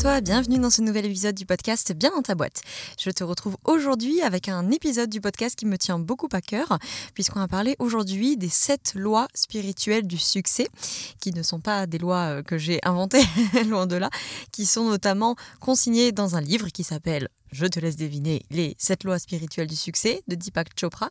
Toi, bienvenue dans ce nouvel épisode du podcast Bien dans ta boîte. Je te retrouve aujourd'hui avec un épisode du podcast qui me tient beaucoup à cœur, puisqu'on va parler aujourd'hui des sept lois spirituelles du succès, qui ne sont pas des lois euh, que j'ai inventées, loin de là, qui sont notamment consignées dans un livre qui s'appelle je te laisse deviner les 7 lois spirituelles du succès de Deepak Chopra,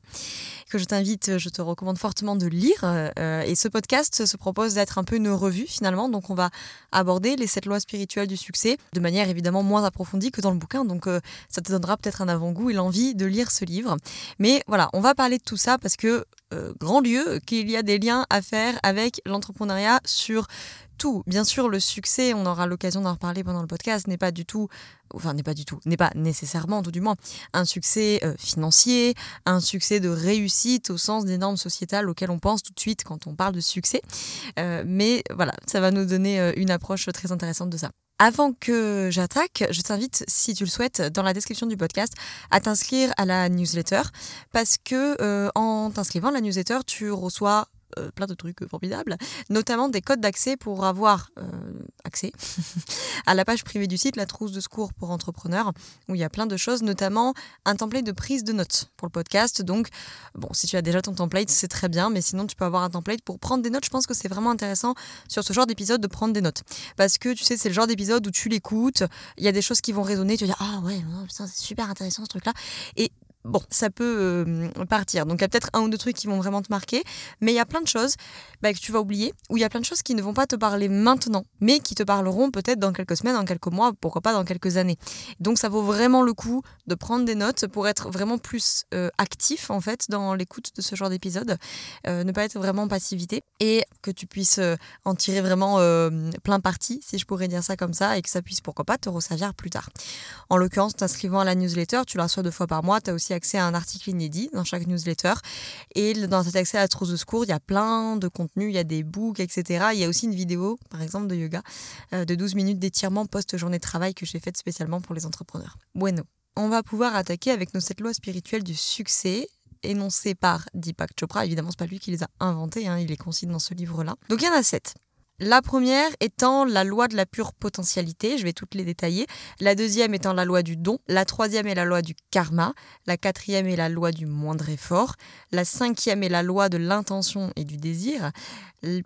que je t'invite, je te recommande fortement de lire. Euh, et ce podcast se propose d'être un peu une revue finalement. Donc on va aborder les 7 lois spirituelles du succès de manière évidemment moins approfondie que dans le bouquin. Donc euh, ça te donnera peut-être un avant-goût et l'envie de lire ce livre. Mais voilà, on va parler de tout ça parce que euh, grand lieu qu'il y a des liens à faire avec l'entrepreneuriat sur Bien sûr, le succès, on aura l'occasion d'en reparler pendant le podcast, n'est pas du tout, enfin n'est pas du tout, n'est pas nécessairement, tout du moins, un succès euh, financier, un succès de réussite au sens des normes sociétales auxquelles on pense tout de suite quand on parle de succès. Euh, mais voilà, ça va nous donner une approche très intéressante de ça. Avant que j'attaque, je t'invite, si tu le souhaites, dans la description du podcast, à t'inscrire à la newsletter, parce que euh, en t'inscrivant à la newsletter, tu reçois euh, plein de trucs formidables, notamment des codes d'accès pour avoir euh, accès à la page privée du site, la trousse de secours pour entrepreneurs, où il y a plein de choses, notamment un template de prise de notes pour le podcast. Donc, bon, si tu as déjà ton template, c'est très bien, mais sinon tu peux avoir un template pour prendre des notes. Je pense que c'est vraiment intéressant sur ce genre d'épisode de prendre des notes. Parce que tu sais, c'est le genre d'épisode où tu l'écoutes, il y a des choses qui vont résonner, tu vas dire, ah ouais, c'est super intéressant ce truc-là. Et bon, ça peut euh, partir. Donc il y a peut-être un ou deux trucs qui vont vraiment te marquer, mais il y a plein de choses bah, que tu vas oublier, ou il y a plein de choses qui ne vont pas te parler maintenant, mais qui te parleront peut-être dans quelques semaines, dans quelques mois, pourquoi pas dans quelques années. Donc ça vaut vraiment le coup de prendre des notes pour être vraiment plus euh, actif en fait dans l'écoute de ce genre d'épisode, euh, ne pas être vraiment en passivité, et que tu puisses en tirer vraiment plein parti, si je pourrais dire ça comme ça, et que ça puisse pourquoi pas te resservir plus tard. En l'occurrence, t'inscrivant à la newsletter, tu la reçois deux fois par mois, tu as aussi accès à un article inédit dans chaque newsletter. Et dans cet accès à de secours, il y a plein de contenus, il y a des books, etc. Il y a aussi une vidéo, par exemple, de yoga, euh, de 12 minutes d'étirement post-journée de travail que j'ai faite spécialement pour les entrepreneurs. Bueno. On va pouvoir attaquer avec nos sept lois spirituelles du succès énoncées par Deepak Chopra. Évidemment, c'est pas lui qui les a inventées, hein, il les consigne dans ce livre-là. Donc il y en a sept. La première étant la loi de la pure potentialité, je vais toutes les détailler. La deuxième étant la loi du don. La troisième est la loi du karma. La quatrième est la loi du moindre effort. La cinquième est la loi de l'intention et du désir.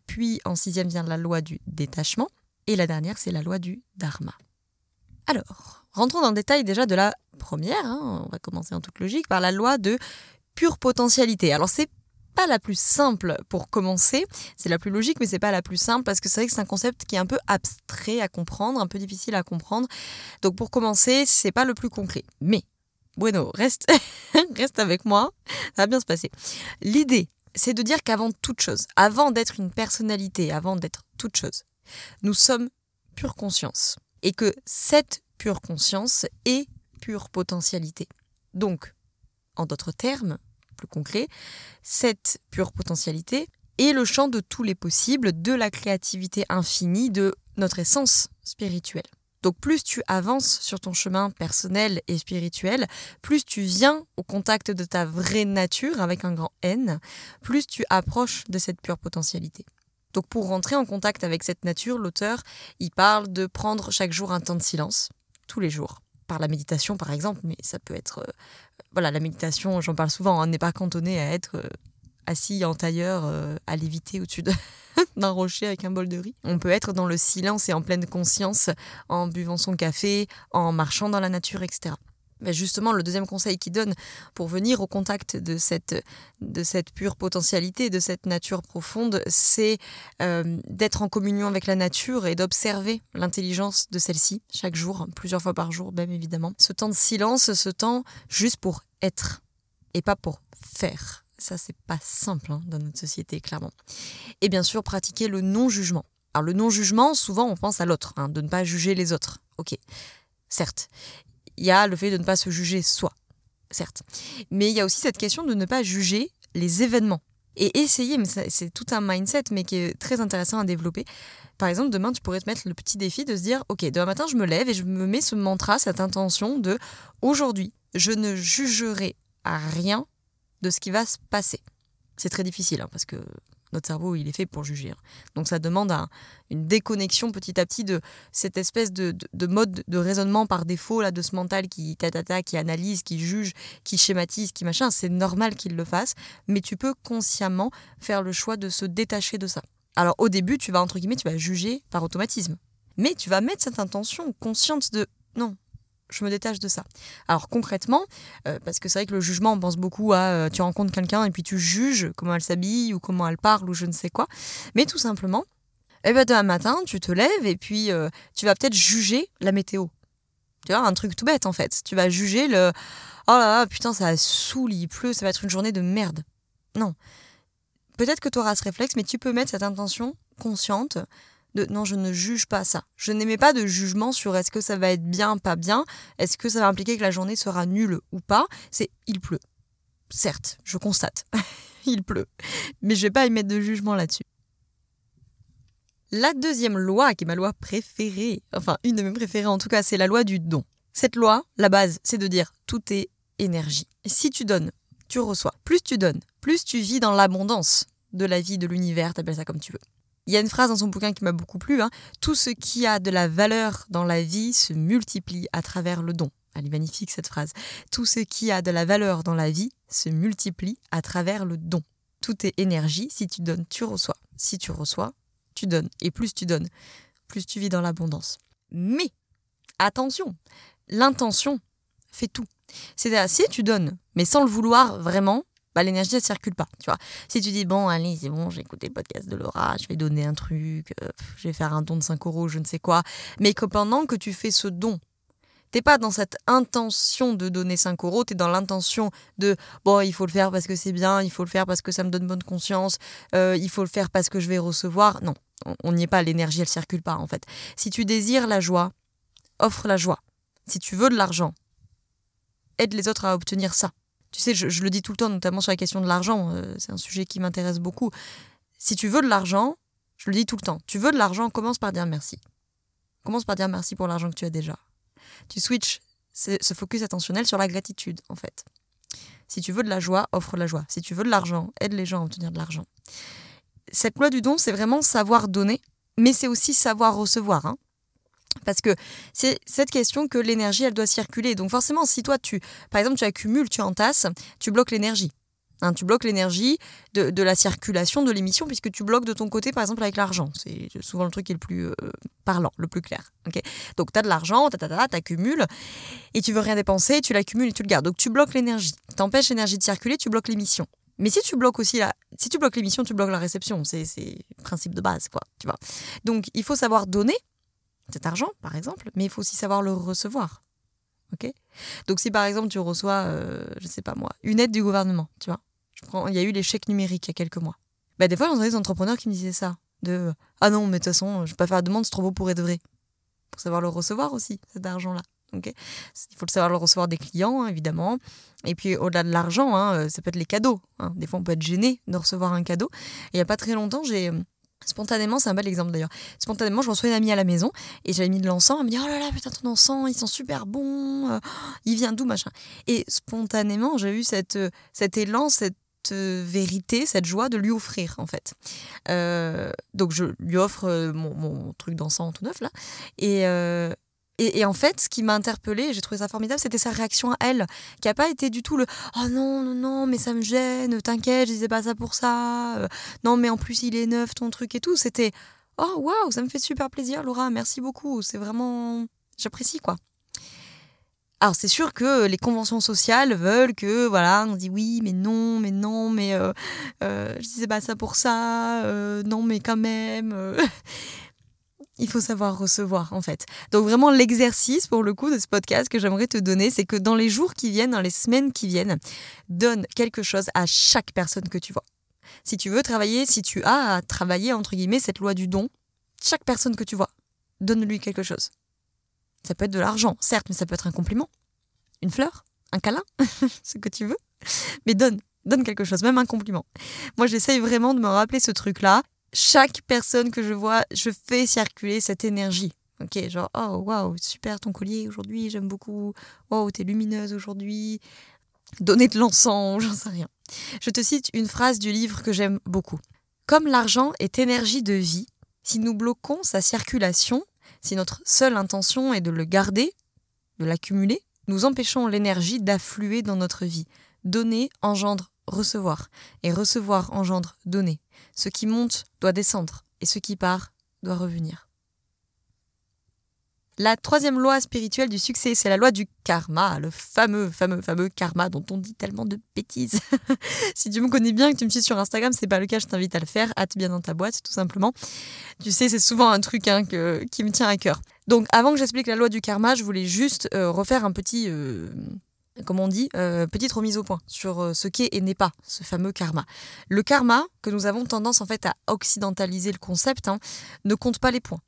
Puis en sixième vient la loi du détachement. Et la dernière, c'est la loi du dharma. Alors, rentrons dans le détail déjà de la première. Hein. on va commencer en toute logique par la loi de pure potentialité. Alors c'est pas la plus simple pour commencer. C'est la plus logique, mais c'est pas la plus simple parce que c'est vrai que c'est un concept qui est un peu abstrait à comprendre, un peu difficile à comprendre. Donc pour commencer, c'est pas le plus concret. Mais bueno, reste, reste avec moi, ça va bien se passer. L'idée, c'est de dire qu'avant toute chose, avant d'être une personnalité, avant d'être toute chose, nous sommes pure conscience. Et que cette pure conscience est pure potentialité. Donc, en d'autres termes, plus concret, cette pure potentialité est le champ de tous les possibles, de la créativité infinie, de notre essence spirituelle. Donc plus tu avances sur ton chemin personnel et spirituel, plus tu viens au contact de ta vraie nature avec un grand N, plus tu approches de cette pure potentialité. Donc pour rentrer en contact avec cette nature, l'auteur, il parle de prendre chaque jour un temps de silence, tous les jours par la méditation par exemple, mais ça peut être... Euh, voilà, la méditation, j'en parle souvent, hein, n'est pas cantonné à être euh, assis en tailleur euh, à léviter au-dessus d'un rocher avec un bol de riz. On peut être dans le silence et en pleine conscience en buvant son café, en marchant dans la nature, etc justement, le deuxième conseil qu'il donne pour venir au contact de cette, de cette pure potentialité, de cette nature profonde, c'est euh, d'être en communion avec la nature et d'observer l'intelligence de celle-ci chaque jour, plusieurs fois par jour même évidemment. Ce temps de silence, ce temps juste pour être et pas pour faire. Ça, c'est pas simple hein, dans notre société, clairement. Et bien sûr, pratiquer le non-jugement. Alors, le non-jugement, souvent, on pense à l'autre, hein, de ne pas juger les autres. Ok, certes il y a le fait de ne pas se juger soi, certes. Mais il y a aussi cette question de ne pas juger les événements Et essayer, mais c'est tout un mindset, mais qui est très intéressant à développer. Par exemple, demain, tu pourrais te mettre le petit défi de se dire, ok, demain matin, je me lève et je me mets ce mantra, cette intention de, aujourd'hui, je ne jugerai à rien de ce qui va se passer. C'est très difficile, hein, parce que notre cerveau, il est fait pour juger. Hein. Donc ça demande une déconnexion petit à petit de cette espèce de, mode de raisonnement par défaut, là, de ce mental qui tatata, qui analyse, qui juge, qui schématise, qui machin. C'est normal qu'il le fasse, mais tu peux consciemment faire le choix de se détacher de ça. Alors au début, tu vas, entre guillemets, tu vas juger par automatisme. Mais tu vas mettre cette intention consciente de non, je me détache de ça. Alors concrètement, euh, parce que c'est vrai que le jugement, on pense beaucoup à euh, tu rencontres quelqu'un et puis tu juges comment elle s'habille ou comment elle parle ou je ne sais quoi. Mais tout simplement, eh ben, demain matin, tu te lèves et puis euh, tu vas peut-être juger la météo. Tu vois, un truc tout bête en fait. Tu vas juger le oh là là, putain, ça saoule, il pleut, ça va être une journée de merde. Non. Peut-être que tu auras ce réflexe, mais tu peux mettre cette intention consciente non, je ne juge pas ça. Je n'aimais pas de jugement sur est-ce que ça va être bien, pas bien, est-ce que ça va impliquer que la journée sera nulle ou pas. C'est il pleut. Certes, je constate, il pleut. Mais je vais pas y mettre de jugement là-dessus. La deuxième loi, qui est ma loi préférée, enfin une de mes préférées en tout cas, c'est la loi du don. Cette loi, la base, c'est de dire tout est énergie. Si tu donnes, tu reçois. Plus tu donnes, plus tu vis dans l'abondance de la vie, de l'univers, t'appelles ça comme tu veux. Il y a une phrase dans son bouquin qui m'a beaucoup plu. Hein. Tout ce qui a de la valeur dans la vie se multiplie à travers le don. Elle est magnifique cette phrase. Tout ce qui a de la valeur dans la vie se multiplie à travers le don. Tout est énergie. Si tu donnes, tu reçois. Si tu reçois, tu donnes. Et plus tu donnes, plus tu vis dans l'abondance. Mais, attention, l'intention fait tout. C'est-à-dire, si tu donnes, mais sans le vouloir vraiment, bah, l'énergie, elle circule pas. Tu vois. Si tu dis, bon, allez, c'est bon, j'ai écouté le podcast de Laura, je vais donner un truc, euh, je vais faire un don de 5 euros, je ne sais quoi, mais que pendant que tu fais ce don, t'es pas dans cette intention de donner 5 euros, tu es dans l'intention de, bon, il faut le faire parce que c'est bien, il faut le faire parce que ça me donne bonne conscience, euh, il faut le faire parce que je vais recevoir. Non, on n'y est pas, l'énergie, elle circule pas, en fait. Si tu désires la joie, offre la joie. Si tu veux de l'argent, aide les autres à obtenir ça tu sais, je, le dis tout le temps, notamment sur la question de l'argent, euh, c'est un sujet qui m'intéresse beaucoup. Si tu veux de l'argent, je le dis tout le temps, tu veux de l'argent, commence par dire merci. Commence par dire merci pour l'argent que tu as déjà. Tu switches ce focus attentionnel sur la gratitude, en fait. Si tu veux de la joie, offre la joie. Si tu veux de l'argent, aide les gens à obtenir de l'argent. Cette loi du don, c'est vraiment savoir donner, mais c'est aussi savoir recevoir. Hein. Parce que c'est cette question que l'énergie, elle doit circuler. Donc forcément, si toi, tu, par exemple, tu accumules, tu entasses, tu bloques l'énergie. Hein, tu bloques l'énergie de, la circulation de l'émission puisque tu bloques de ton côté, par exemple, avec l'argent. C'est souvent le truc qui est le plus euh, parlant, le plus clair. Donc tu as de l'argent, tu accumules, et tu veux rien dépenser, tu l'accumules et tu le gardes. Donc tu bloques l'énergie. Tu empêches l'énergie de circuler, tu bloques l'émission. Mais si tu bloques aussi la, si tu bloques l'émission, tu bloques la réception. C'est le principe de base, quoi. Donc il faut savoir donner cet argent, par exemple, mais il faut aussi savoir le recevoir. Ok? Donc si par exemple tu reçois, euh, je sais pas moi, une aide du gouvernement, tu vois, je il y a eu les chèques numériques il y a quelques mois. Bah, des fois, j'entendais des entrepreneurs qui me disaient ça, de ah non, mais de toute façon, je vais pas faire la demande, c'est trop beau pour être vrai. Pour savoir le recevoir aussi, cet argent-là. ok? Il faut le savoir le recevoir des clients, hein, évidemment. Et puis au-delà de l'argent, hein, euh, ça peut être les cadeaux. Hein. Des fois, on peut être gêné de recevoir un cadeau. Il n'y a pas très longtemps, j'ai Spontanément, c'est un bel exemple d'ailleurs. Spontanément, je reçois une amie à la maison et j'avais mis de l'encens. Elle me dit Oh là là, putain, ton encens, ils sont super bons. Euh, il vient d'où, machin. Et spontanément, j'ai eu cette, euh, cet élan, cette euh, vérité, cette joie de lui offrir, en fait. donc, je lui offre mon truc d'encens tout neuf, là. Et, et, en fait, ce qui m'a interpellée, j'ai trouvé ça formidable, c'était sa réaction à elle, qui n'a pas été du tout le Oh non, non, non, mais ça me gêne, t'inquiète, je disais pas ça pour ça, euh, non, mais en plus il est neuf ton truc et tout. C'était Oh waouh, ça me fait super plaisir, Laura, merci beaucoup, c'est vraiment. J'apprécie quoi. Alors c'est sûr que les conventions sociales veulent que voilà on dit oui mais non mais non mais euh, euh, je disais pas ça pour ça non mais quand même il faut savoir recevoir en fait. Donc vraiment l'exercice pour le coup de ce podcast que j'aimerais te donner, c'est que dans les jours qui viennent, dans les semaines qui viennent, donne quelque chose à chaque personne que tu vois. Si tu veux travailler, si tu as à travailler entre guillemets cette loi du don, chaque personne que tu vois, donne-lui quelque chose. Ça peut être de l'argent, certes, mais ça peut être un compliment, une fleur, un câlin, ce que tu veux. Mais donne, donne quelque chose, même un compliment. Moi, j'essaye vraiment de me rappeler ce truc-là. Chaque personne que je vois, je fais circuler cette énergie. Ok, genre, oh waouh, super ton collier aujourd'hui, j'aime beaucoup. Waouh, t'es lumineuse aujourd'hui. Donner de l'encens, j'en sais rien. Je te cite une phrase du livre que j'aime beaucoup. Comme l'argent est énergie de vie, si nous bloquons sa circulation, si notre seule intention est de le garder, de l'accumuler, nous empêchons l'énergie d'affluer dans notre vie. Donner engendre recevoir, et recevoir engendre donner. Ce qui monte doit descendre, et ce qui part doit revenir. La troisième loi spirituelle du succès, c'est la loi du karma, le fameux, fameux, fameux karma dont on dit tellement de bêtises. si tu me connais bien, que tu me suis sur Instagram, c'est pas le cas, je t'invite à le faire, hâte bien dans ta boîte, tout simplement. Tu sais, c'est souvent un truc hein, qui me tient à cœur. Donc, avant que j'explique la loi du karma, je voulais juste euh, refaire un petit, euh, comment on dit, euh, petite remise au point sur ce qu'est et n'est pas ce fameux karma. Le karma, que nous avons tendance en fait à occidentaliser le concept, hein, ne compte pas les points.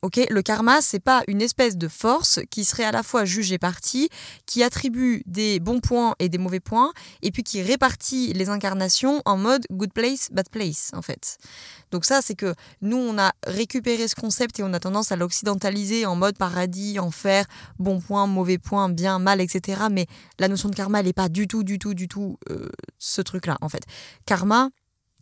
Ok, le karma, c'est pas une espèce de force qui serait à la fois jugée partie, qui attribue des bons points et des mauvais points, et puis qui répartit les incarnations en mode good place, bad place, en fait. Donc ça, c'est que nous, on a récupéré ce concept et on a tendance à l'occidentaliser en mode paradis, enfer, bon point, mauvais point, bien, mal, etc. Mais la notion de karma, elle n'est pas du tout, du tout, du tout euh, ce truc-là, en fait. Karma,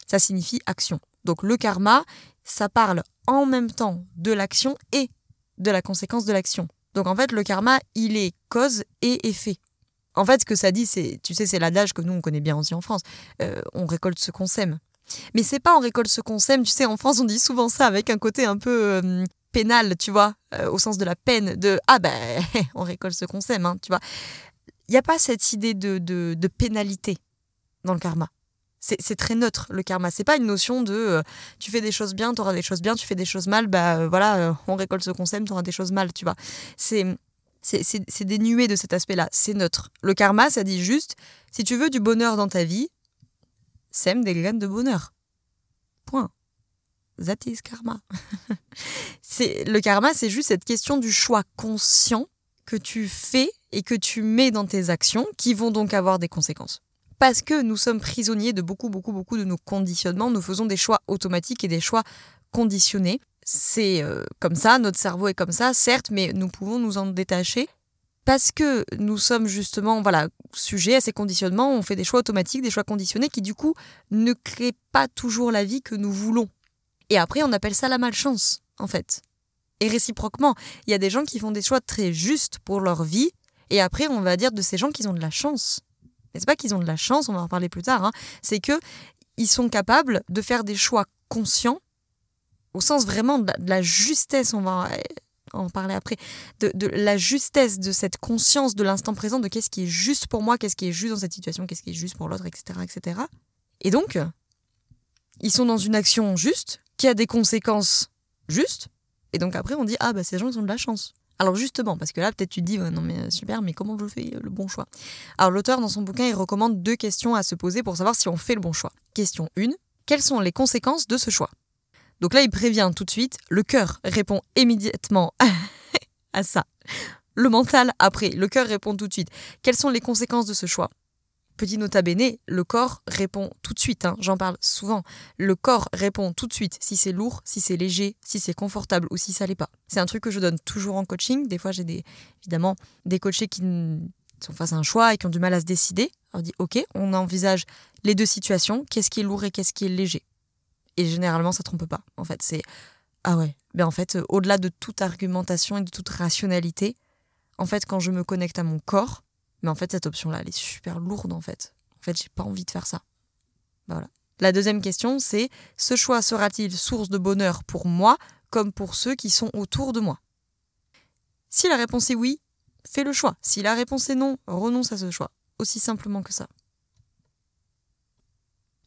ça signifie action. Donc le karma, ça parle en même temps de l'action et de la conséquence de l'action. Donc en fait, le karma, il est cause et effet. En fait, ce que ça dit, c'est, tu sais, c'est l'adage que nous on connaît bien aussi en France. Euh, on récolte ce qu'on sème. Mais c'est pas on récolte ce qu'on sème. Tu sais, en France, on dit souvent ça avec un côté un peu euh, pénal, tu vois, euh, au sens de la peine, de ah ben on récolte ce qu'on sème, hein, tu vois. Il n'y a pas cette idée de, de pénalité dans le karma. C'est très neutre le karma. C'est pas une notion de euh, tu fais des choses bien, tu auras des choses bien, tu fais des choses mal, bah euh, voilà, euh, on récolte ce qu'on sème, tu auras des choses mal, tu vois. C'est c'est dénué de cet aspect-là. C'est neutre. Le karma, ça dit juste si tu veux du bonheur dans ta vie, sème des graines de bonheur. Point. That is karma. c'est le karma, c'est juste cette question du choix conscient que tu fais et que tu mets dans tes actions qui vont donc avoir des conséquences parce que nous sommes prisonniers de beaucoup, beaucoup, beaucoup de nos conditionnements. Nous faisons des choix automatiques et des choix conditionnés. C'est euh, comme ça, notre cerveau est comme ça, certes, mais nous pouvons nous en détacher parce que nous sommes justement voilà sujets à ces conditionnements. On fait des choix automatiques, des choix conditionnés qui du coup ne créent pas toujours la vie que nous voulons. Et après, on appelle ça la malchance, en fait. Et réciproquement, il y a des gens qui font des choix très justes pour leur vie, et après, on va dire de ces gens qu'ils ont de la chance c'est pas qu'ils ont de la chance, on va en parler plus tard, hein. c'est que ils sont capables de faire des choix conscients, au sens vraiment de la, justesse, on va en parler après, de, la justesse de cette conscience de l'instant présent, de qu'est-ce qui est juste pour moi, qu'est-ce qui est juste dans cette situation, qu'est-ce qui est juste pour l'autre, etc., etc. Et donc, ils sont dans une action juste, qui a des conséquences justes, et donc après on dit, ah bah ces gens ils ont de la chance. Alors justement, parce que là peut-être tu te dis non mais euh, super, mais comment je fais euh, le bon choix? Alors l'auteur dans son bouquin il recommande deux questions à se poser pour savoir si on fait le bon choix. Question 1, quelles sont les conséquences de ce choix? Donc là il prévient tout de suite, le cœur répond immédiatement à ça. Le mental après, le cœur répond tout de suite. Quelles sont les conséquences de ce choix? Petit nota bene, le corps répond tout de suite, hein, j'en parle souvent. Le corps répond tout de suite si c'est lourd, si c'est léger, si c'est confortable ou si ça l'est pas. C'est un truc que je donne toujours en coaching. Des fois, j'ai des, évidemment des coachés qui sont face à un choix et qui ont du mal à se décider. On dit ok, on envisage les deux situations, qu'est-ce qui est lourd et qu'est-ce qui est léger. Et généralement, ça trompe pas. En fait, c'est ah ouais. Ben en fait, au-delà de toute argumentation et de toute rationalité, en fait, quand je me connecte à mon corps, mais en fait, cette option-là, elle est super lourde en fait. En fait, j'ai pas envie de faire ça. Bah, voilà. La deuxième question, c'est ce choix sera-t-il source de bonheur pour moi comme pour ceux qui sont autour de moi? Si la réponse est oui, fais le choix. Si la réponse est non, renonce à ce choix. Aussi simplement que ça.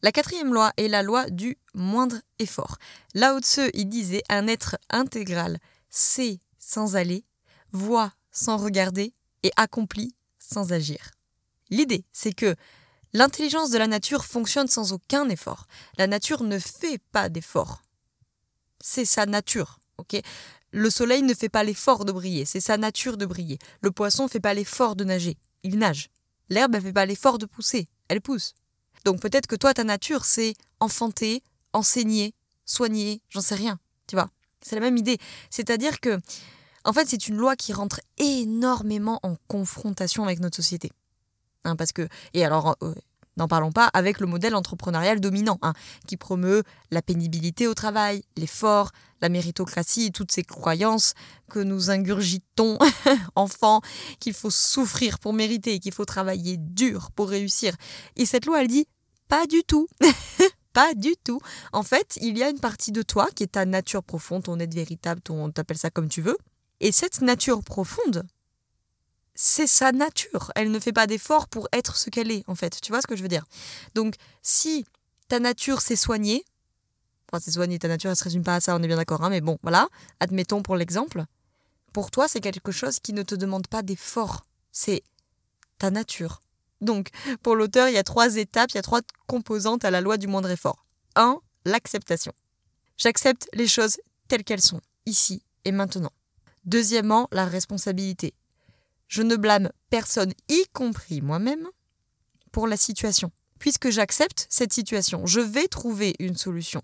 La quatrième loi est la loi du moindre effort. Là Tzu, il disait un être intégral sait sans aller, voit sans regarder et accomplit sans agir. L'idée, c'est que l'intelligence de la nature fonctionne sans aucun effort. La nature ne fait pas d'effort. C'est sa nature, ok? Le soleil ne fait pas l'effort de briller, c'est sa nature de briller. Le poisson ne fait pas l'effort de nager, il nage. L'herbe ne fait pas l'effort de pousser, elle pousse. Donc peut-être que toi, ta nature, c'est enfanter, enseigner, soigner, j'en sais rien, tu vois? C'est la même idée. C'est-à-dire que, en fait, c'est une loi qui rentre énormément en confrontation avec notre société. Hein, parce que, et alors, euh, N'en parlons pas avec le modèle entrepreneurial dominant, hein, qui promeut la pénibilité au travail, l'effort, la méritocratie toutes ces croyances que nous ingurgitons enfants, qu'il faut souffrir pour mériter, qu'il faut travailler dur pour réussir. Et cette loi, elle dit pas du tout. pas du tout. En fait, il y a une partie de toi qui est ta nature profonde, ton être véritable, ton, t'appelles ça comme tu veux. Et cette nature profonde, c'est sa nature. Elle ne fait pas d'effort pour être ce qu'elle est, en fait. Tu vois ce que je veux dire? Donc, si ta nature s'est soignée, enfin, c'est soigner ta nature, elle se résume pas à ça, on est bien d'accord, hein, mais bon, voilà, admettons pour l'exemple. Pour toi, c'est quelque chose qui ne te demande pas d'effort. C'est ta nature. Donc, pour l'auteur, il y a trois étapes, il y a trois composantes à la loi du moindre effort. 1. L'acceptation. J'accepte les choses telles qu'elles sont, ici et maintenant. Deuxièmement, la responsabilité. Je ne blâme personne, y compris moi-même, pour la situation. Puisque j'accepte cette situation, je vais trouver une solution.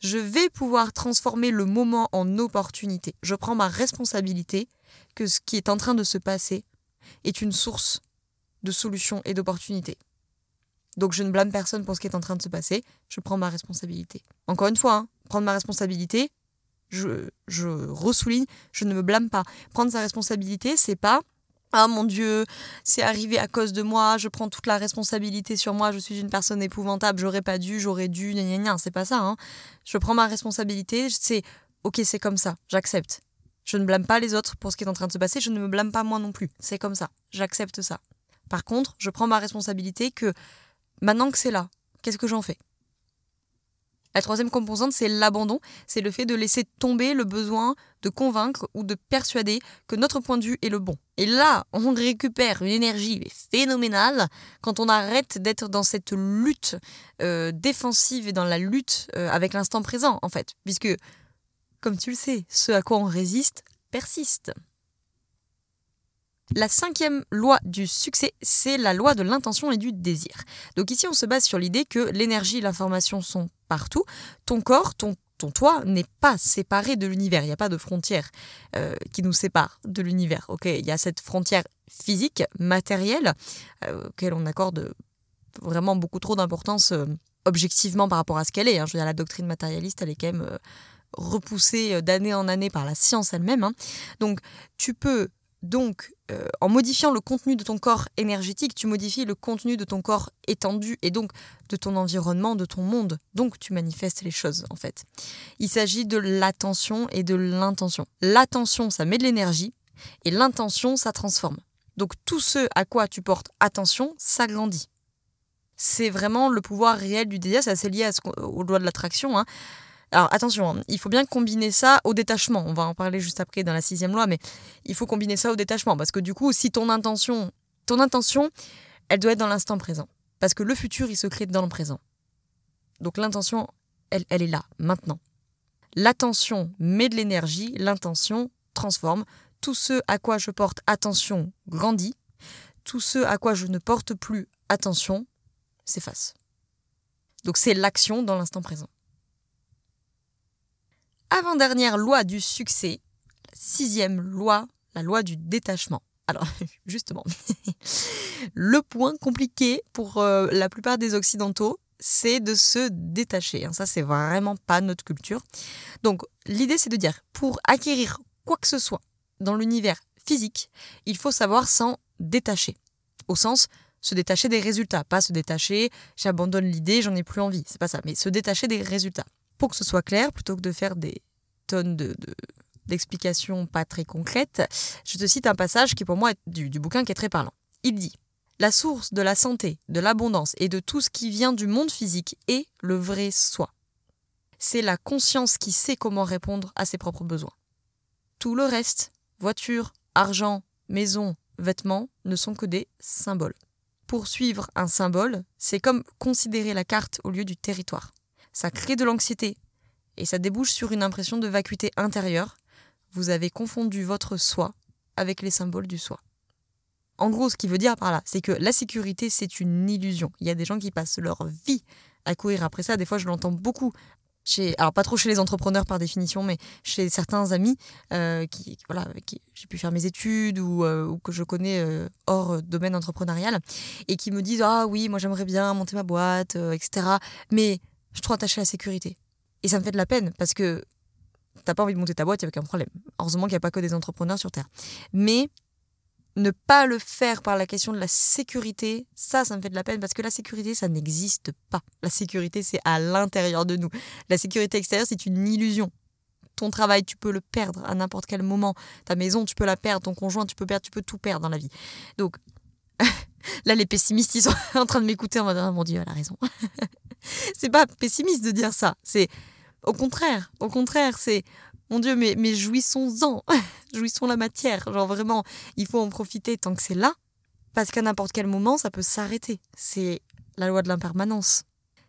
Je vais pouvoir transformer le moment en opportunité. Je prends ma responsabilité que ce qui est en train de se passer est une source de solution et d'opportunité. Donc je ne blâme personne pour ce qui est en train de se passer, je prends ma responsabilité. Encore une fois, hein, prendre ma responsabilité, je, je ressouligne, je ne me blâme pas. Prendre sa responsabilité, c'est pas ah mon Dieu, c'est arrivé à cause de moi, je prends toute la responsabilité sur moi, je suis une personne épouvantable, j'aurais pas dû, j'aurais dû, gna gna gna, c'est pas ça. Hein. Je prends ma responsabilité, c'est ok, c'est comme ça, j'accepte. Je ne blâme pas les autres pour ce qui est en train de se passer, je ne me blâme pas moi non plus, c'est comme ça, j'accepte ça. Par contre, je prends ma responsabilité que maintenant que c'est là, qu'est-ce que j'en fais? La troisième composante, c'est l'abandon, c'est le fait de laisser tomber le besoin de convaincre ou de persuader que notre point de vue est le bon. Et là, on récupère une énergie phénoménale quand on arrête d'être dans cette lutte euh, défensive et dans la lutte euh, avec l'instant présent, en fait. Puisque, comme tu le sais, ce à quoi on résiste persiste. La cinquième loi du succès, c'est la loi de l'intention et du désir. Donc ici, on se base sur l'idée que l'énergie et l'information sont partout. Ton corps, ton, ton toi n'est pas séparé de l'univers. Il n'y a pas de frontière euh, qui nous sépare de l'univers. Ok, il y a cette frontière physique, matérielle, euh, auquel on accorde vraiment beaucoup trop d'importance euh, objectivement par rapport à ce qu'elle est. Hein. Je veux dire, la doctrine matérialiste, elle est quand même repoussée d'année en année par la science elle-même. Hein. Donc, tu peux donc, euh, en modifiant le contenu de ton corps énergétique, tu modifies le contenu de ton corps étendu et donc de ton environnement, de ton monde. Donc, tu manifestes les choses, en fait. Il s'agit de l'attention et de l'intention. L'attention, ça met de l'énergie et l'intention, ça transforme. Donc, tout ce à quoi tu portes attention, ça grandit. C'est vraiment le pouvoir réel du désir, c'est assez lié aux lois de l'attraction. Hein. Alors attention, hein, il faut bien combiner ça au détachement. On va en parler juste après dans la sixième loi, mais il faut combiner ça au détachement parce que du coup, si ton intention, ton intention, elle doit être dans l'instant présent, parce que le futur, il se crée dans le présent. Donc l'intention, elle, elle est là, maintenant. L'attention met de l'énergie, l'intention transforme. Tout ce à quoi je porte attention grandit. Tout ce à quoi je ne porte plus attention s'efface. Donc c'est l'action dans l'instant présent. Avant-dernière loi du succès, sixième loi, la loi du détachement. Alors, justement, le point compliqué pour euh, la plupart des Occidentaux, c'est de se détacher. Hein. Ça, c'est vraiment pas notre culture. Donc, l'idée, c'est de dire, pour acquérir quoi que ce soit dans l'univers physique, il faut savoir s'en détacher. Au sens, se détacher des résultats, pas se détacher, j'abandonne l'idée, j'en ai plus envie. C'est pas ça, mais se détacher des résultats pour que ce soit clair, plutôt que de faire des tonnes de, d'explications pas très concrètes, je te cite un passage qui pour moi est du, du bouquin qui est très parlant. Il dit La source de la santé, de l'abondance et de tout ce qui vient du monde physique est le vrai soi. C'est la conscience qui sait comment répondre à ses propres besoins. Tout le reste, voiture, argent, maison, vêtements, ne sont que des symboles. Poursuivre un symbole, c'est comme considérer la carte au lieu du territoire ça crée de l'anxiété et ça débouche sur une impression de vacuité intérieure. Vous avez confondu votre soi avec les symboles du soi. En gros, ce qu'il veut dire par là, c'est que la sécurité, c'est une illusion. Il y a des gens qui passent leur vie à courir après ça. Des fois, je l'entends beaucoup. Chez, alors pas trop chez les entrepreneurs par définition, mais chez certains amis euh, qui, voilà, qui j'ai pu faire mes études ou, euh, que je connais euh, hors domaine entrepreneurial, et qui me disent ah oui, moi j'aimerais bien monter ma boîte, etc. Mais suis trop attachée à la sécurité. Et ça me fait de la peine parce que t'as pas envie de monter ta boîte, il n'y a aucun problème. Heureusement qu'il n'y a pas que des entrepreneurs sur Terre. Mais ne pas le faire par la question de la sécurité, ça, ça me fait de la peine parce que la sécurité, ça n'existe pas. La sécurité, c'est à l'intérieur de nous. La sécurité extérieure, c'est une illusion. Ton travail, tu peux le perdre à n'importe quel moment. Ta maison, tu peux la perdre. Ton conjoint, tu peux perdre. Tu peux tout perdre dans la vie. Donc, là, les pessimistes, ils sont en train de m'écouter en mode oh, mon Dieu, elle a raison. c'est pas pessimiste de dire ça. C'est au contraire. Au contraire, c'est mon Dieu, mais, mais jouissons-en, jouissons la matière. Genre vraiment, il faut en profiter tant que c'est là, parce qu'à n'importe quel moment, ça peut s'arrêter. C'est la loi de l'impermanence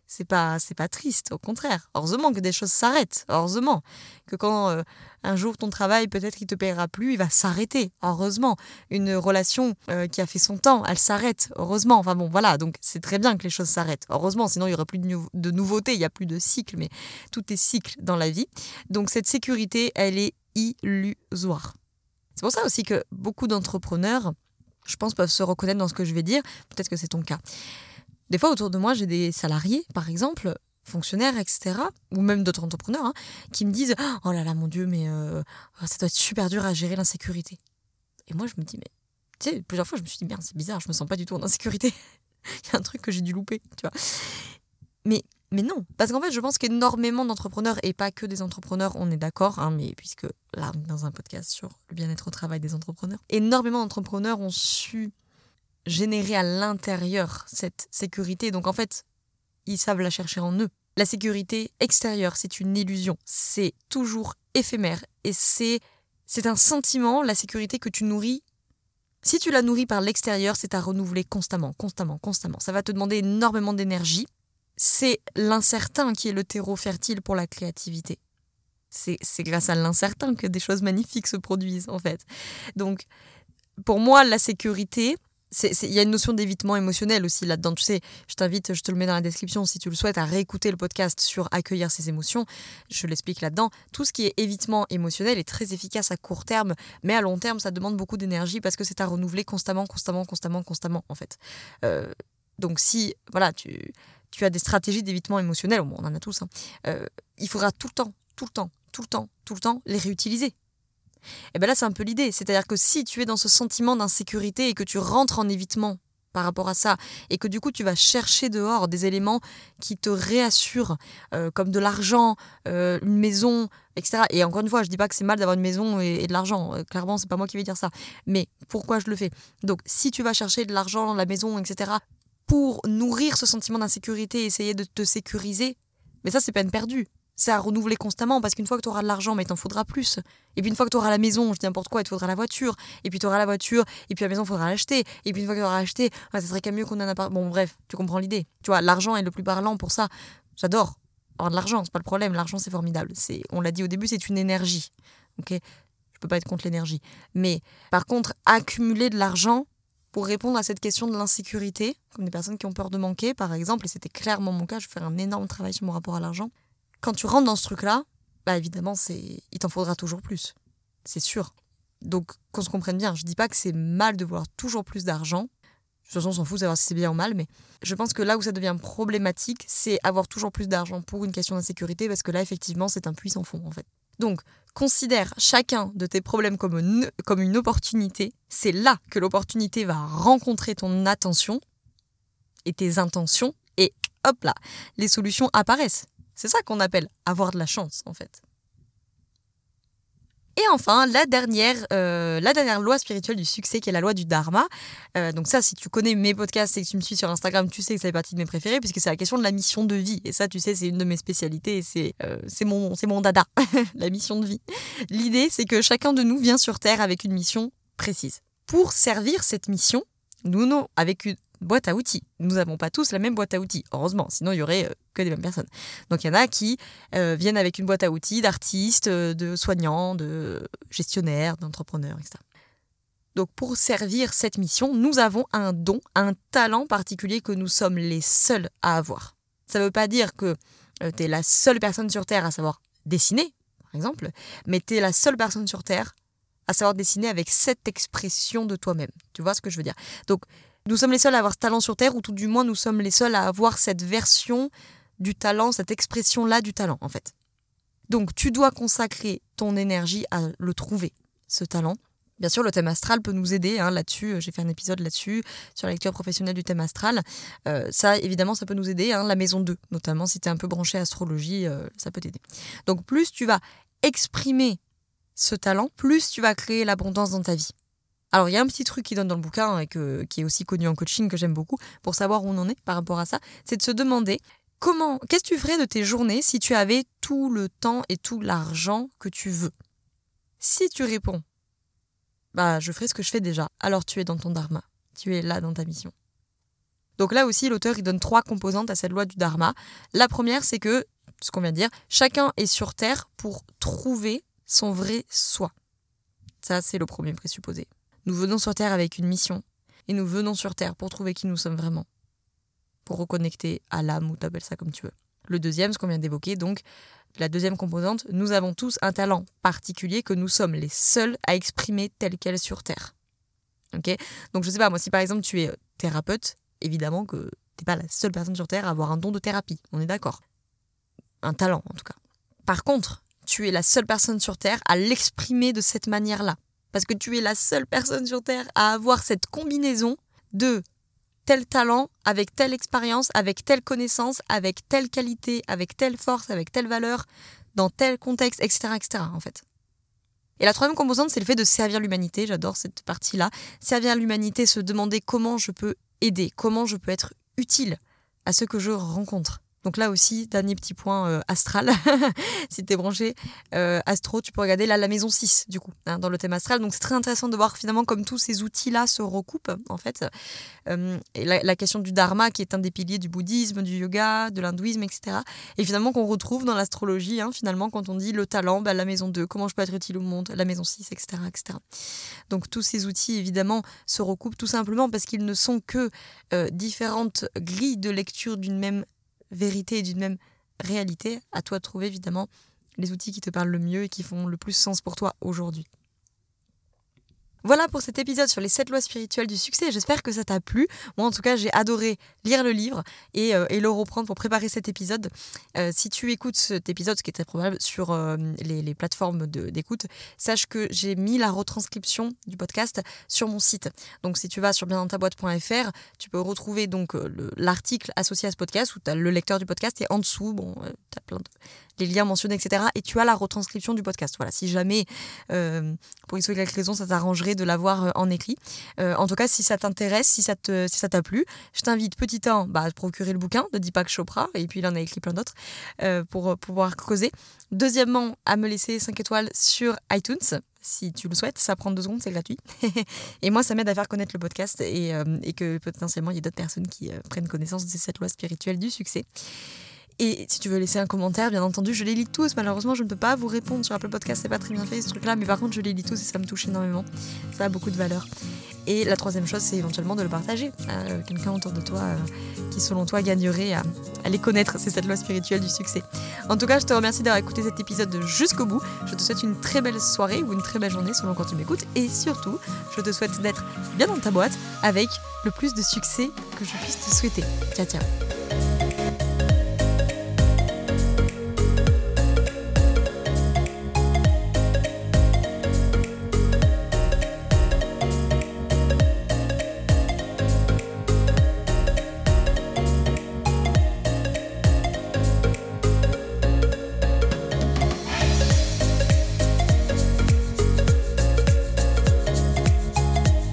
c'est pas c'est pas triste au contraire heureusement que des choses s'arrêtent heureusement que quand euh, un jour ton travail peut-être il te paiera plus il va s'arrêter heureusement. Une relation euh, qui a fait son temps elle s'arrête heureusement. Enfin bon voilà donc c'est très bien que les choses s'arrêtent heureusement sinon il y aurait plus de, de nouveautés il y a plus de cycle mais tout est cycle dans la vie. Donc cette sécurité elle est illusoire. C'est pour ça aussi que beaucoup d'entrepreneurs je pense peuvent se reconnaître dans ce que je vais dire. Peut-être que c'est ton cas. Des fois, autour de moi, j'ai des salariés, par exemple, fonctionnaires, etc., ou même d'autres entrepreneurs, hein, qui me disent Oh là là, mon Dieu, mais euh, ça doit être super dur à gérer l'insécurité. Et moi, je me dis Mais, tu sais, plusieurs fois, je me suis dit Merde, c'est bizarre, je me sens pas du tout en insécurité. Il y a un truc que j'ai dû louper, tu vois. Mais, mais non, parce qu'en fait, je pense qu'énormément d'entrepreneurs, et pas que des entrepreneurs, on est d'accord, hein, mais puisque là, on est dans un podcast sur le bien-être au travail des entrepreneurs, énormément d'entrepreneurs ont su générer à l'intérieur cette sécurité. Donc en fait, ils savent la chercher en eux. La sécurité extérieure, c'est une illusion. C'est toujours éphémère. Et c'est, c'est un sentiment, la sécurité que tu nourris. Si tu la nourris par l'extérieur, c'est à renouveler constamment, constamment, constamment. Ça va te demander énormément d'énergie. C'est l'incertain qui est le terreau fertile pour la créativité. C'est, c'est grâce à l'incertain que des choses magnifiques se produisent, en fait. Donc, pour moi, la sécurité, il y a une notion d'évitement émotionnel aussi là-dedans. Tu sais, je t'invite, je te le mets dans la description si tu le souhaites, à réécouter le podcast sur accueillir ses émotions. Je l'explique là-dedans. Tout ce qui est évitement émotionnel est très efficace à court terme, mais à long terme, ça demande beaucoup d'énergie parce que c'est à renouveler constamment, constamment, constamment, constamment, en fait. Euh, donc si, voilà, tu, tu as des stratégies d'évitement émotionnel, on en a tous, hein, euh, il faudra tout le temps, tout le temps, tout le temps, tout le temps les réutiliser. Et bien là, c'est un peu l'idée. C'est-à-dire que si tu es dans ce sentiment d'insécurité et que tu rentres en évitement par rapport à ça, et que du coup tu vas chercher dehors des éléments qui te réassurent, euh, comme de l'argent, euh, une maison, etc. Et encore une fois, je dis pas que c'est mal d'avoir une maison et, de l'argent. Euh, clairement, c'est pas moi qui vais dire ça. Mais pourquoi je le fais? Donc, si tu vas chercher de l'argent, la maison, etc. pour nourrir ce sentiment d'insécurité, essayer de te sécuriser, mais ça c'est peine perdue c'est à renouveler constamment parce qu'une fois que tu auras de l'argent, mais t'en faudra plus. Et puis une fois que tu auras la maison, je dis n'importe quoi, il te faudra la voiture. Et puis tu auras la voiture, et puis la maison, il faudra l'acheter. Et puis une fois que tu auras acheté, ça serait quand même mieux qu'on en a pas. Bon, bref, tu comprends l'idée. Tu vois, l'argent est le plus parlant pour ça. J'adore avoir de l'argent, c'est pas le problème. L'argent, c'est formidable. C'est, on l'a dit au début, c'est une énergie. Ok? Je peux pas être contre l'énergie. Mais par contre, accumuler de l'argent, pour répondre à cette question de l'insécurité, comme des personnes qui ont peur de manquer, par exemple, et c'était clairement mon cas, je faire un énorme travail sur mon rapport à l'argent quand tu rentres dans ce truc-là, bah évidemment, c'est, il t'en faudra toujours plus. C'est sûr. Donc, qu'on se comprenne bien, je dis pas que c'est mal de vouloir toujours plus d'argent. De toute façon, on s'en fout de savoir si c'est bien ou mal, mais je pense que là où ça devient problématique, c'est avoir toujours plus d'argent pour une question d'insécurité, parce que là, effectivement, c'est un puits sans fond, en fait. Donc, considère chacun de tes problèmes comme une, comme une opportunité. C'est là que l'opportunité va rencontrer ton attention et tes intentions, et hop là, les solutions apparaissent. C'est ça qu'on appelle avoir de la chance, en fait. Et enfin, la dernière, euh, la dernière loi spirituelle du succès, qui est la loi du dharma. Euh, donc ça, si tu connais mes podcasts et que tu me suis sur Instagram, tu sais que ça fait partie de mes préférés, puisque c'est la question de la mission de vie. Et ça, tu sais, c'est une de mes spécialités, c'est euh, mon, mon dada, la mission de vie. L'idée, c'est que chacun de nous vient sur Terre avec une mission précise. Pour servir cette mission, nous, nous avec une, boîte à outils. Nous n'avons pas tous la même boîte à outils, heureusement, sinon il y aurait euh, que des mêmes personnes. Donc il y en a qui euh, viennent avec une boîte à outils d'artistes, euh, de soignants, de gestionnaires, d'entrepreneurs, etc. Donc pour servir cette mission, nous avons un don, un talent particulier que nous sommes les seuls à avoir. Ça ne veut pas dire que tu es la seule personne sur Terre à savoir dessiner, par exemple, mais tu es la seule personne sur Terre à savoir dessiner avec cette expression de toi-même. Tu vois ce que je veux dire? Donc, nous sommes les seuls à avoir ce talent sur Terre, ou tout du moins, nous sommes les seuls à avoir cette version du talent, cette expression-là du talent, en fait. Donc, tu dois consacrer ton énergie à le trouver, ce talent. Bien sûr, le thème astral peut nous aider hein, là-dessus. J'ai fait un épisode là-dessus, sur la lecture professionnelle du thème astral. Euh, ça, évidemment, ça peut nous aider. Hein, la maison 2, notamment, si tu es un peu branché astrologie, euh, ça peut t'aider. Donc, plus tu vas exprimer ce talent, plus tu vas créer l'abondance dans ta vie. Alors, il y a un petit truc qui donne dans le bouquin et qui est aussi connu en coaching que j'aime beaucoup pour savoir où on en est par rapport à ça, c'est de se demander comment, qu'est-ce que tu ferais de tes journées si tu avais tout le temps et tout l'argent que tu veux? Si tu réponds, bah, je ferai ce que je fais déjà, alors tu es dans ton dharma, tu es là dans ta mission. Donc là aussi, l'auteur il donne trois composantes à cette loi du dharma. La première, c'est que, ce qu'on vient de dire, chacun est sur Terre pour trouver son vrai soi. Ça, c'est le premier présupposé. Nous venons sur Terre avec une mission, et nous venons sur Terre pour trouver qui nous sommes vraiment, pour reconnecter à l'âme, ou t'appelles ça comme tu veux. Le deuxième, ce qu'on vient d'évoquer, donc, la deuxième composante, nous avons tous un talent particulier que nous sommes les seuls à exprimer tel quel sur Terre. Ok? Donc, je sais pas, moi, si par exemple tu es thérapeute, évidemment que t'es pas la seule personne sur Terre à avoir un don de thérapie, on est d'accord. Un talent, en tout cas. Par contre, tu es la seule personne sur Terre à l'exprimer de cette manière-là. Parce que tu es la seule personne sur Terre à avoir cette combinaison de tel talent, avec telle expérience, avec telle connaissance, avec telle qualité, avec telle force, avec telle valeur, dans tel contexte, etc. etc. en fait. Et la troisième composante, c'est le fait de servir l'humanité. J'adore cette partie-là. Servir l'humanité, se demander comment je peux aider, comment je peux être utile à ceux que je rencontre. Donc là aussi, dernier petit point euh, astral. si tu es branché euh, astro, tu peux regarder là la maison 6, du coup, hein, dans le thème astral. Donc c'est très intéressant de voir finalement comme tous ces outils-là se recoupent, en fait. Euh, la, question du dharma, qui est un des piliers du bouddhisme, du yoga, de l'hindouisme, etc. Et finalement qu'on retrouve dans l'astrologie, hein, finalement, quand on dit le talent, bah, la maison 2, comment je peux être utile au monde, la maison 6, etc., etc. Donc tous ces outils, évidemment, se recoupent tout simplement parce qu'ils ne sont que différentes grilles de lecture d'une même vérité et d'une même réalité, à toi de trouver évidemment les outils qui te parlent le mieux et qui font le plus sens pour toi aujourd'hui. Voilà pour cet épisode sur les 7 lois spirituelles du succès. J'espère que ça t'a plu. Moi, en tout cas, j'ai adoré lire le livre et, euh, le reprendre pour préparer cet épisode. Euh, si tu écoutes cet épisode, ce qui est très probable sur euh, les, plateformes d'écoute, sache que j'ai mis la retranscription du podcast sur mon site. Donc, si tu vas sur biendantaboîte.fr, tu peux retrouver donc l'article associé à ce podcast où tu as le lecteur du podcast et en dessous, bon, tu as plein de les liens mentionnés, etc. Et tu as la retranscription du podcast. Voilà, si jamais, pour une quelque raison, ça t'arrangerait de l'avoir euh, en écrit. Euh, en tout cas, si ça t'intéresse, si ça t'a si plu, je t'invite petit 1 bah, à procurer le bouquin de Deepak Chopra, et puis il en a écrit plein d'autres, euh, pour pouvoir creuser. Deuxièmement, à me laisser 5 étoiles sur iTunes, si tu le souhaites, ça prend deux secondes, c'est gratuit. et moi, ça m'aide à faire connaître le podcast et, et que potentiellement il y ait d'autres personnes qui prennent connaissance de cette loi spirituelle du succès. Et si tu veux laisser un commentaire, bien entendu, je les lis tous. Malheureusement, je ne peux pas vous répondre sur Apple Podcast, c'est pas très bien fait ce truc-là, mais par contre, je les lis tous et ça me touche énormément. Ça a beaucoup de valeur. Et la troisième chose, c'est éventuellement de le partager à euh, quelqu'un autour de toi euh, qui, selon toi, gagnerait à, les connaître. C'est cette loi spirituelle du succès. En tout cas, je te remercie d'avoir écouté cet épisode jusqu'au bout. Je te souhaite une très belle soirée ou une très belle journée selon quand tu m'écoutes. Et surtout, je te souhaite d'être bien dans ta boîte avec le plus de succès que je puisse te souhaiter. Ciao, ciao.